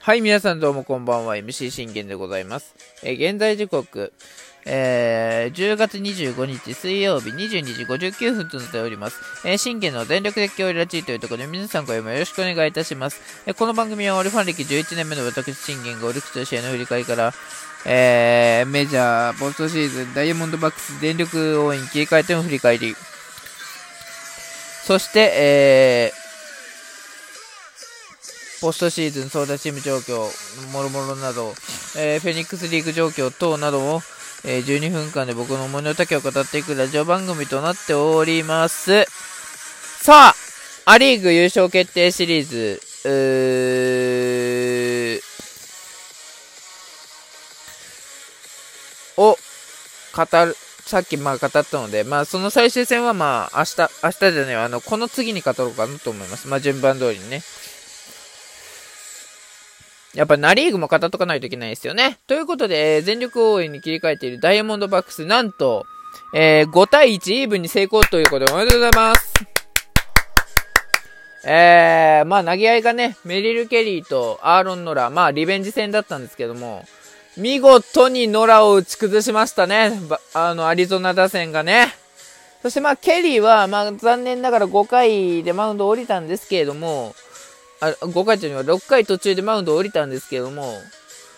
はい、皆さんどうもこんばんは。MC 信玄でございます。えー、現在時刻、えー、10月25日水曜日22時59分となっております。えー、信玄の全力で強ラチーというところで皆さん今夜もよろしくお願いいたします。えー、この番組はオリファン歴11年目の私信玄がオリックスの試合の振り返りから、えー、メジャー、ポストシーズン、ダイヤモンドバックス、電力応援切り替えての振り返り、そして、えー、ポストシーズン相談チーム状況、もろもろなど、えー、フェニックスリーグ状況等などを、えー、12分間で僕の思いの丈を語っていくラジオ番組となっております。さあ、アリーグ優勝決定シリーズ、うーを語る、さっきまあ語ったので、まあその最終戦はまあ明日、明日じゃないあの、この次に語ろうかなと思います。まあ順番通りにね。やっぱナリーグも語っとかないといけないですよね。ということで、全力応援に切り替えているダイヤモンドバックス、なんと、えー、5対1イーブンに成功ということでおめでとうございます。えー、まあ投げ合いがね、メリル・ケリーとアーロン・ノラ、まあリベンジ戦だったんですけども、見事にノラを打ち崩しましたね。あの、アリゾナ打線がね。そしてまあ、ケリーは、まあ、残念ながら5回でマウンド降りたんですけれども、あ5回中には6回途中でマウンドを降りたんですけども、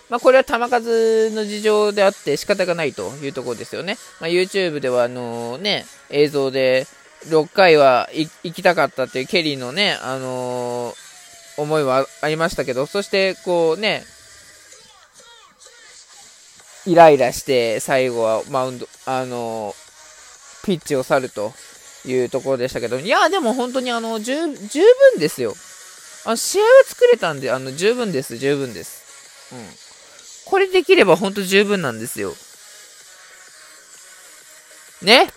まあ、これは球数の事情であって仕方がないというところですよね。まあ、YouTube ではあのね、映像で6回は行きたかったっていうケリーのね、あのー、思いはありましたけど、そしてこうね、イライラして最後はマウンド、あのー、ピッチを去るというところでしたけど、いや、でも本当にあの、十分ですよ。あ試合は作れたんで、あの、十分です、十分です。うん。これできればほんと十分なんですよ。ね？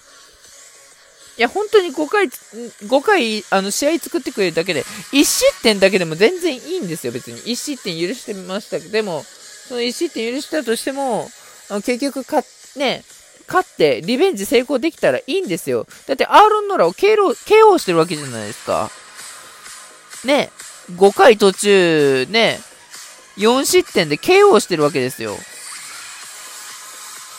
いや、本当に5回、5回、あの、試合作ってくれるだけで、1失点だけでも全然いいんですよ、別に。1失点許してましたけど、でも、その1失点許したとしても、あの結局か、ね、勝って、リベンジ成功できたらいいんですよ。だって、アーロン・ノラを KO, KO してるわけじゃないですか。ね、5回途中、ね、4失点で KO してるわけですよ。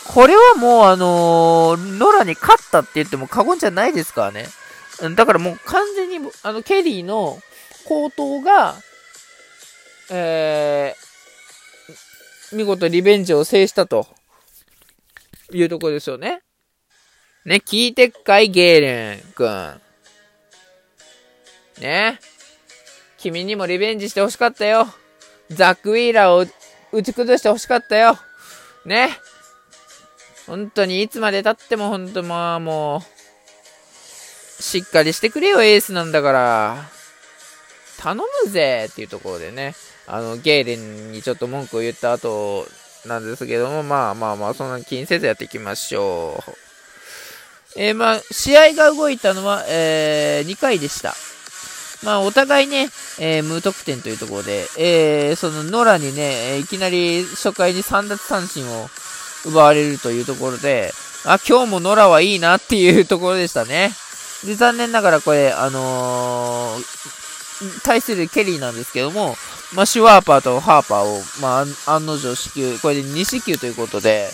これはもうあのー、ノラに勝ったって言っても過言じゃないですからね。だからもう完全に、あの、ケリーの高騰が、えー、見事リベンジを制したというとこですよね。ね、聞いてっかい、ゲーレン君。ね。君にもリベンジしてほしかったよ。ザック・ウィーラーを打ち崩してほしかったよ。ね。本当にいつまで経っても本当まあもう、しっかりしてくれよ、エースなんだから。頼むぜっていうところでね、あの、ゲーレンにちょっと文句を言った後なんですけども、まあまあまあ、そんな気にせずやっていきましょう。えー、まあ、試合が動いたのは、えー、2回でした。まあ、お互いね、えー、無得点というところで、えー、そのノラにね、いきなり初回に3奪三振を奪われるというところで、あ、今日もノラはいいなっていうところでしたね。で、残念ながらこれ、あのー、対するケリーなんですけども、まあ、シュワーパーとハーパーを、まあ、案の定支給、これで2支給ということで、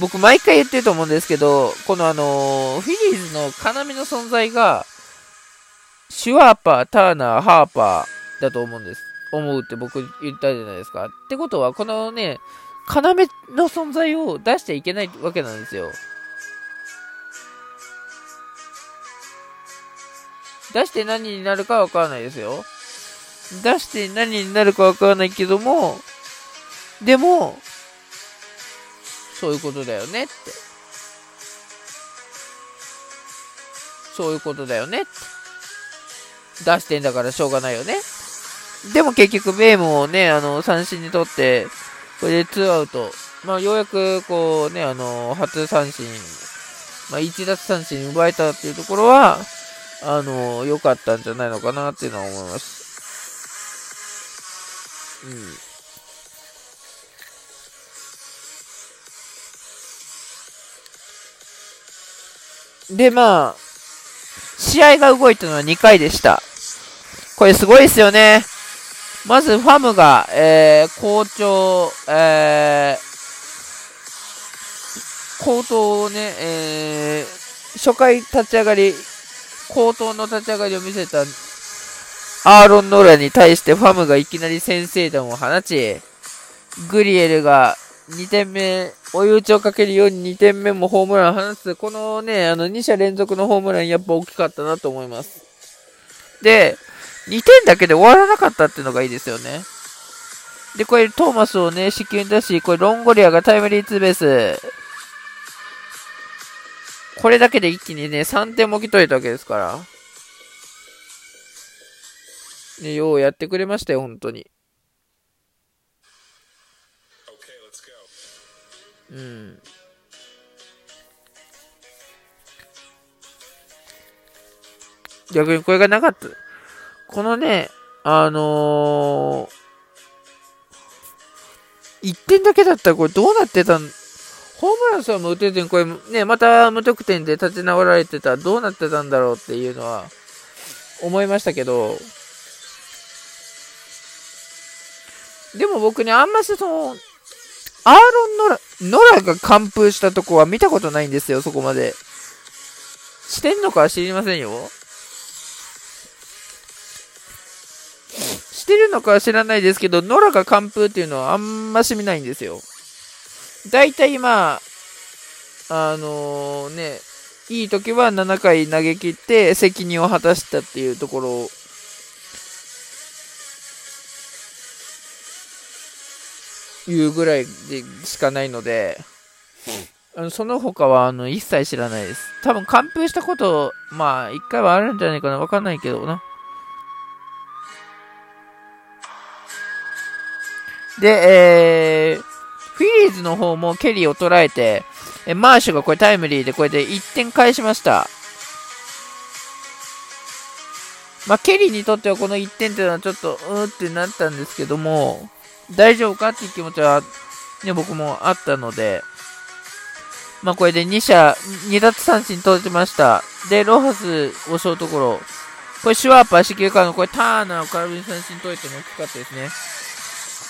僕毎回言ってると思うんですけど、このあのー、フィリーズの要の存在が、シュワーパー、ターナー、ハーパーだと思うんです。思うって僕言ったじゃないですか。ってことは、このね、要の存在を出しちゃいけないわけなんですよ。出して何になるかわからないですよ。出して何になるかわからないけども、でも、そういうことだよねって。そういうことだよねって。出してんだからしょうがないよね。でも結局、ベームをね、あの、三振にとって、これで2アウト。まあ、ようやく、こうね、あの、初三振、まあ、1奪三振奪えたっていうところは、あの、良かったんじゃないのかなっていうのは思います。うん。で、まあ、試合が動いたのは2回でした。これすごいですよね。まずファムが、えー、好調、えー、好投をね、えー、初回立ち上がり、好投の立ち上がりを見せたアーロン・ノーラに対してファムがいきなり先制弾を放ち、グリエルが2点目、追い打ちをかけるように2点目もホームランを放つ。このね、あの2者連続のホームランやっぱ大きかったなと思います。で、2点だけで終わらなかったっていうのがいいですよね。で、これトーマスをね、死球に出し、これロンゴリアがタイムリーツーベース。これだけで一気にね、3点もぎ取れたわけですから。ね、ようやってくれましたよ、本当に。うん。逆にこれがなかった。このね、あのー、1点だけだったらこれどうなってたん？ホームランさんも打ててん、これね、また無得点で立ち直られてたらどうなってたんだろうっていうのは思いましたけど、でも僕ね、あんましその、アーロン・ノラ、ノラが完封したとこは見たことないんですよ、そこまで。してんのかは知りませんよ。してるのかは知らないですけど、ノラが完封っていうのはあんまし見ないんですよ。だいたい今、あのー、ね、いい時は7回投げ切って責任を果たしたっていうところいうぐらいでしかないので、その他はあの一切知らないです。多分完封したこと、まあ一回はあるんじゃないかな。わかんないけどな。で、えー、フィリーズの方もケリーを捉えて、えマーシュがこれタイムリーでこれで1点返しました。まあ、ケリーにとってはこの1点っていうのはちょっと、うーってなったんですけども、大丈夫か？っていう気持ちは、ね、僕もあったので、まあ、これで2者、2奪三振取れてました。で、ロハスをショートゴロ。これシュワーパー、四球からの、これターナーを空振り三振取れても大きかったですね。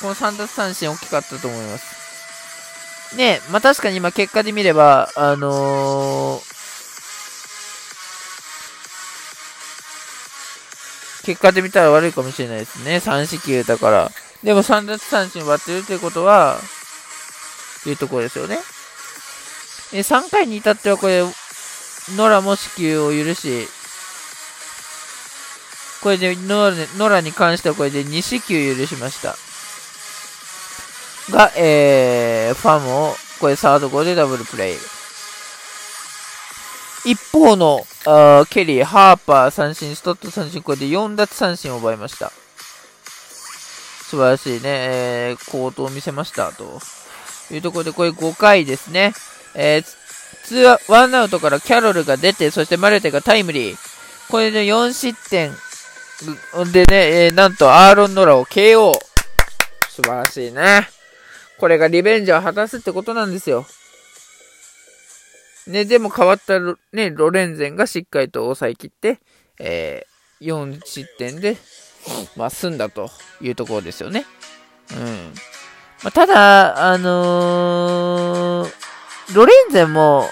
この3奪三振大きかったと思います。ねまあ、確かに今結果で見れば、あのー、結果で見たら悪いかもしれないですね。3四球だから。でも3奪三振割ってるってことは、いうところですよね。え3回に至ってはこれ、ノラも死球を許し、これでノラに関してはこれで2死球許しました。が、えー、ファムを、これサードゴーでダブルプレイ。一方のあケリー、ハーパー三振、ストット三振、これで4奪三振を奪いました。素晴らしいね、えー、コートを見せましたというところで、これ5回ですね。えー、ツーワンアウトからキャロルが出て、そしてマルテがタイムリー。これで4失点。でね、えー、なんとアーロン・ノラを KO。素晴らしいね。これがリベンジを果たすってことなんですよ。ね、でも変わったね、ロレンゼンがしっかりと抑えきって、えー、4失点で まあ、済んだというところですよね。うん。まあ、ただ、あのー、ロレンゼンも、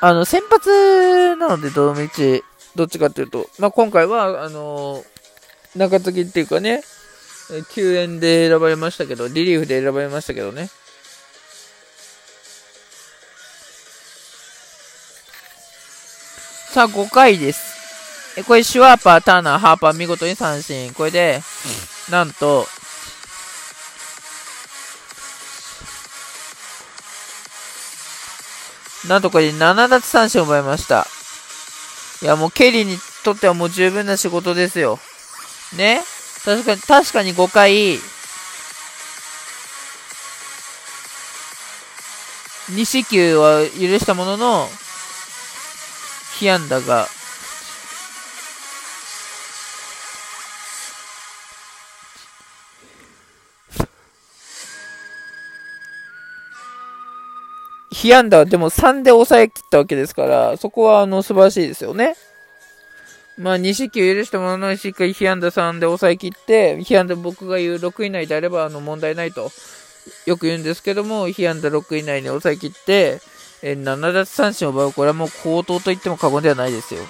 あの、先発なので、どのみち、どっちかっていうと、まあ、今回は、あのー、中継ぎっていうかね、救援で選ばれましたけど、リリーフで選ばれましたけどね。さあ、5回です。え、これシュワーパー、ターナー、ハーパー、見事に三振。これで、なんと、なんとこれ7奪三振を奪いました。いや、もうケリーにとってはもう十分な仕事ですよ。ね？確かに、確かに5回、2四球は許したものの、被安打が被安打はでも3で抑え切ったわけですから、そこはあの素晴らしいですよね。まあ、2四球許したものの、しっかり被安打3で抑え切って、被安打僕が言う6以内であれば、あの、問題ないと、よく言うんですけども、被安打6以内に抑え切って、え、7奪三振を奪う、これはもう高騰と言っても過言ではないですよ。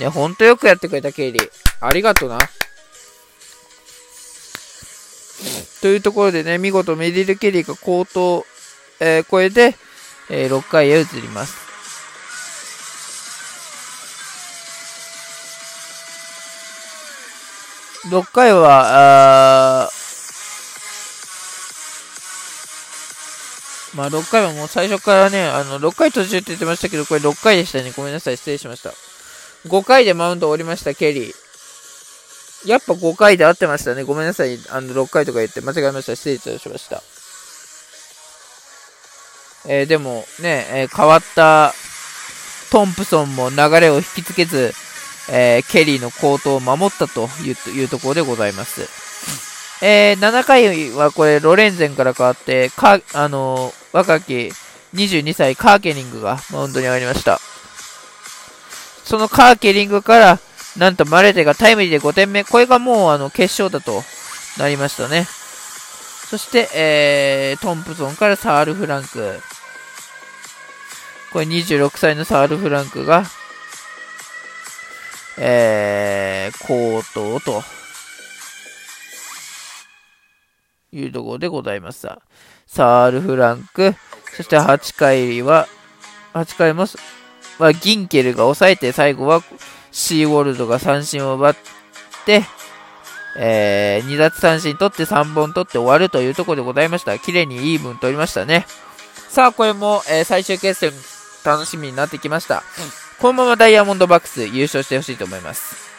ね、ほんとよくやってくれた、ケイリー。ありがとな。というところでね、見事メディル・ケリーが高騰、えー、超えて、えー、6回へ移ります。6回は、あまあ6回はもう最初からね、あの、6回途中って言ってましたけど、これ6回でしたね。ごめんなさい、失礼しました。5回でマウンドを降りました、ケリー。やっぱ5回で合ってましたね。ごめんなさい。あの、6回とか言って間違えました。失礼いたしました。えー、でもね、えー、変わったトンプソンも流れを引きつけず、えー、ケリーのコートを守ったというところでございます。えー、7回はこれ、ロレンゼンから変わって、か、あの若き22歳カーケリングがマウンドに上がりました。そのカーケリングから、なんとマレテがタイムリーで5点目。これがもうあの決勝だとなりましたね。そして、えー、トンプソンからサール・フランク。これ26歳のサール・フランクが、えー、高騰というところでございました。サール・フランク、そして8回は、8回も、はギンケルが抑えて、最後はシーウォルドが三振を奪って、えー、2奪三振取って3本取って終わるというところでございました。綺麗にイーブン取りましたね。さあ、これも、えー、最終決戦楽しみになってきました。このままダイヤモンドバックス優勝してほしいと思います。